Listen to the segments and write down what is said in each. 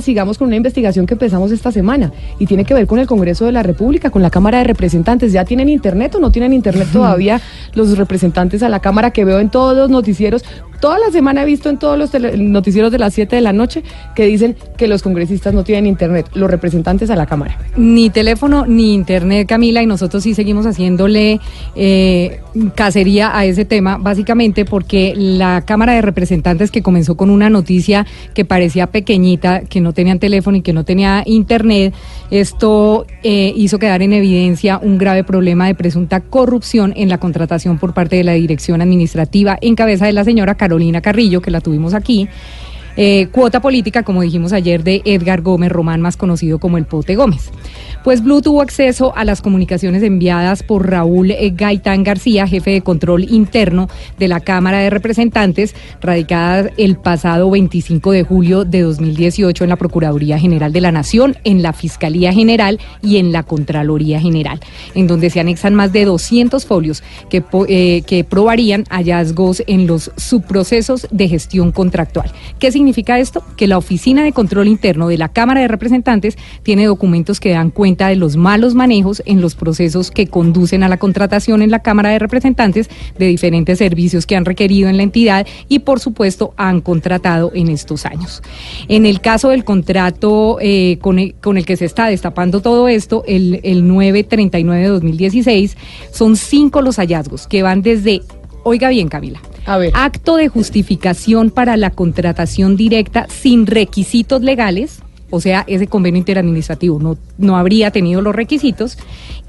Sigamos con una investigación que empezamos esta semana y tiene que ver con el Congreso de la República, con la Cámara de Representantes. ¿Ya tienen internet o no tienen internet todavía los representantes a la Cámara que veo en todos los noticieros? Toda la semana he visto en todos los noticieros de las 7 de la noche que dicen que los congresistas no tienen internet, los representantes a la Cámara. Ni teléfono ni internet, Camila, y nosotros sí seguimos haciéndole eh, cacería a ese tema, básicamente porque la Cámara de Representantes que comenzó con una noticia que parecía pequeñita, que no tenían teléfono y que no tenía internet, esto eh, hizo quedar en evidencia un grave problema de presunta corrupción en la contratación por parte de la Dirección Administrativa en cabeza de la señora Carolina Carrillo, que la tuvimos aquí. Eh, cuota política, como dijimos ayer, de Edgar Gómez Román, más conocido como el Pote Gómez. Pues Blue tuvo acceso a las comunicaciones enviadas por Raúl eh, Gaitán García, jefe de control interno de la Cámara de Representantes, radicada el pasado 25 de julio de 2018 en la Procuraduría General de la Nación, en la Fiscalía General y en la Contraloría General, en donde se anexan más de 200 folios eh, que probarían hallazgos en los subprocesos de gestión contractual. ¿Qué significa esto? Que la Oficina de Control Interno de la Cámara de Representantes tiene documentos que dan cuenta de los malos manejos en los procesos que conducen a la contratación en la Cámara de Representantes de diferentes servicios que han requerido en la entidad y por supuesto han contratado en estos años. En el caso del contrato eh, con, el, con el que se está destapando todo esto, el, el 939 de 2016, son cinco los hallazgos que van desde, oiga bien Camila, A ver. acto de justificación para la contratación directa sin requisitos legales, o sea, ese convenio interadministrativo no, no habría tenido los requisitos,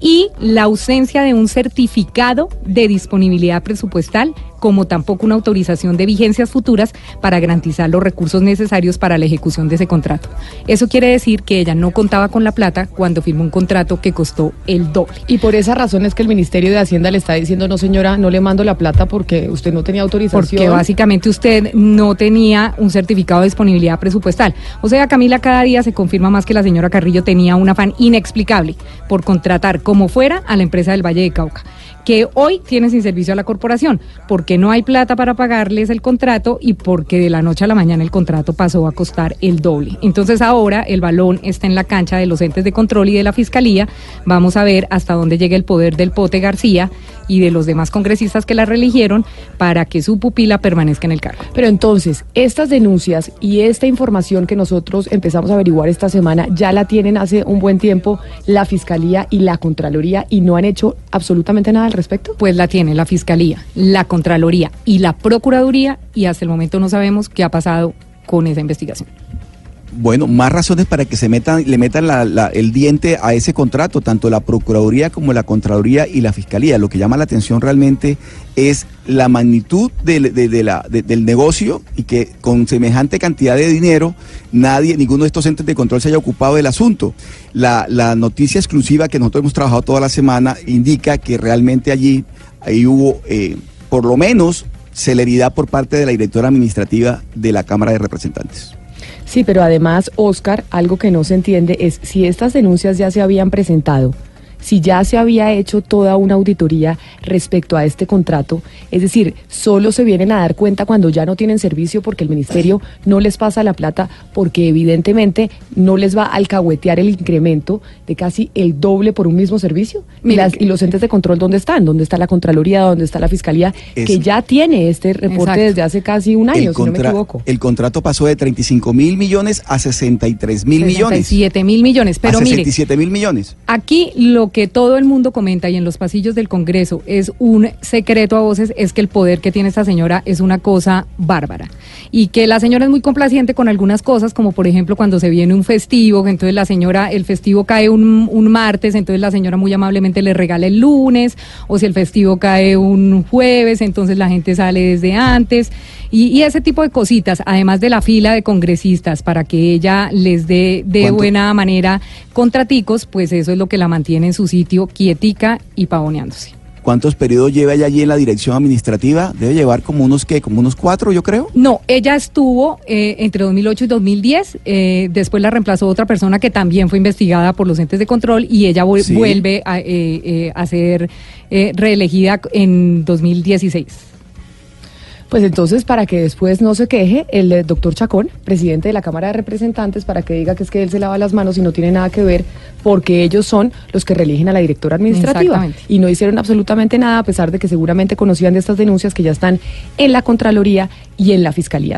y la ausencia de un certificado de disponibilidad presupuestal, como tampoco una autorización de vigencias futuras para garantizar los recursos necesarios para la ejecución de ese contrato. Eso quiere decir que ella no contaba con la plata cuando firmó un contrato que costó el doble. Y por esa razón es que el Ministerio de Hacienda le está diciendo, no señora, no le mando la plata porque usted no tenía autorización. Porque básicamente usted no tenía un certificado de disponibilidad presupuestal. O sea, Camila, cada día se confirma más que la señora Carrillo tenía un afán inexplicable por contratar como fuera a la empresa del Valle de Cauca, que hoy tiene sin servicio a la corporación, porque no hay plata para pagarles el contrato y porque de la noche a la mañana el contrato pasó a costar el doble. Entonces ahora el balón está en la cancha de los entes de control y de la fiscalía. Vamos a ver hasta dónde llega el poder del Pote García y de los demás congresistas que la reeligieron para que su pupila permanezca en el cargo. Pero entonces, estas denuncias y esta información que nosotros empezamos a averiguar esta semana ya la tienen hace un buen tiempo la Fiscalía y la Contraloría y no han hecho absolutamente nada al respecto. Pues la tiene la Fiscalía, la Contraloría y la Procuraduría y hasta el momento no sabemos qué ha pasado con esa investigación. Bueno, más razones para que se metan, le metan el diente a ese contrato, tanto la Procuraduría como la Contraloría y la Fiscalía. Lo que llama la atención realmente es la magnitud del- del negocio y que con semejante cantidad de dinero nadie, ninguno de estos entes de control se haya ocupado del asunto. La, la noticia exclusiva que nosotros hemos trabajado toda la semana indica que realmente allí ahí hubo, eh, por lo menos, celeridad por parte de la directora administrativa de la Cámara de Representantes. Sí, pero además, Oscar, algo que no se entiende es si estas denuncias ya se habían presentado, si ya se había hecho toda una auditoría respecto a este contrato, es decir, solo se vienen a dar cuenta cuando ya no tienen servicio porque el ministerio no les pasa la plata porque evidentemente no les va a alcahuetear el incremento de casi el doble por un mismo servicio. Y, las- los entes de control, ¿dónde están? ¿Dónde está la Contraloría? ¿Dónde está la Fiscalía? Es- que ya tiene este reporte Exacto. desde hace casi un año, si no me equivoco. el contrato pasó de 35 mil millones a 63 mil millones. 67 mil millones. Pero a mire, 67 mil millones. Aquí lo que todo el mundo comenta y en los pasillos del Congreso es un secreto a voces, es que el poder que tiene esta señora es una cosa bárbara. Y que la señora es muy complaciente con algunas cosas, como por ejemplo cuando se viene un festivo, entonces la señora, el festivo cae un, un martes, entonces la señora muy amablemente le regala el lunes, o si el festivo cae un jueves, entonces la gente sale desde antes. Y, y ese tipo de cositas, además de la fila de congresistas para que ella les dé de ¿Cuánto? buena manera contraticos, pues eso es lo que la mantiene en su sitio quietica y pavoneándose. ¿Cuántos periodos lleva ella allí en la dirección administrativa? Debe llevar como unos, ¿qué? Como unos cuatro, yo creo. No, ella estuvo eh, entre 2008 y 2010, eh, después la reemplazó otra persona que también fue investigada por los entes de control y ella Sí. vuelve a, eh, eh, a ser eh, reelegida en 2016. Pues entonces, para que después no se queje, el eh, doctor Chacón, presidente de la Cámara de Representantes, para que diga que es que él se lava las manos y no tiene nada que ver, porque ellos son los que reeligen a la directora administrativa. Y no hicieron absolutamente nada, a pesar de que seguramente conocían de estas denuncias que ya están en la Contraloría y en la Fiscalía.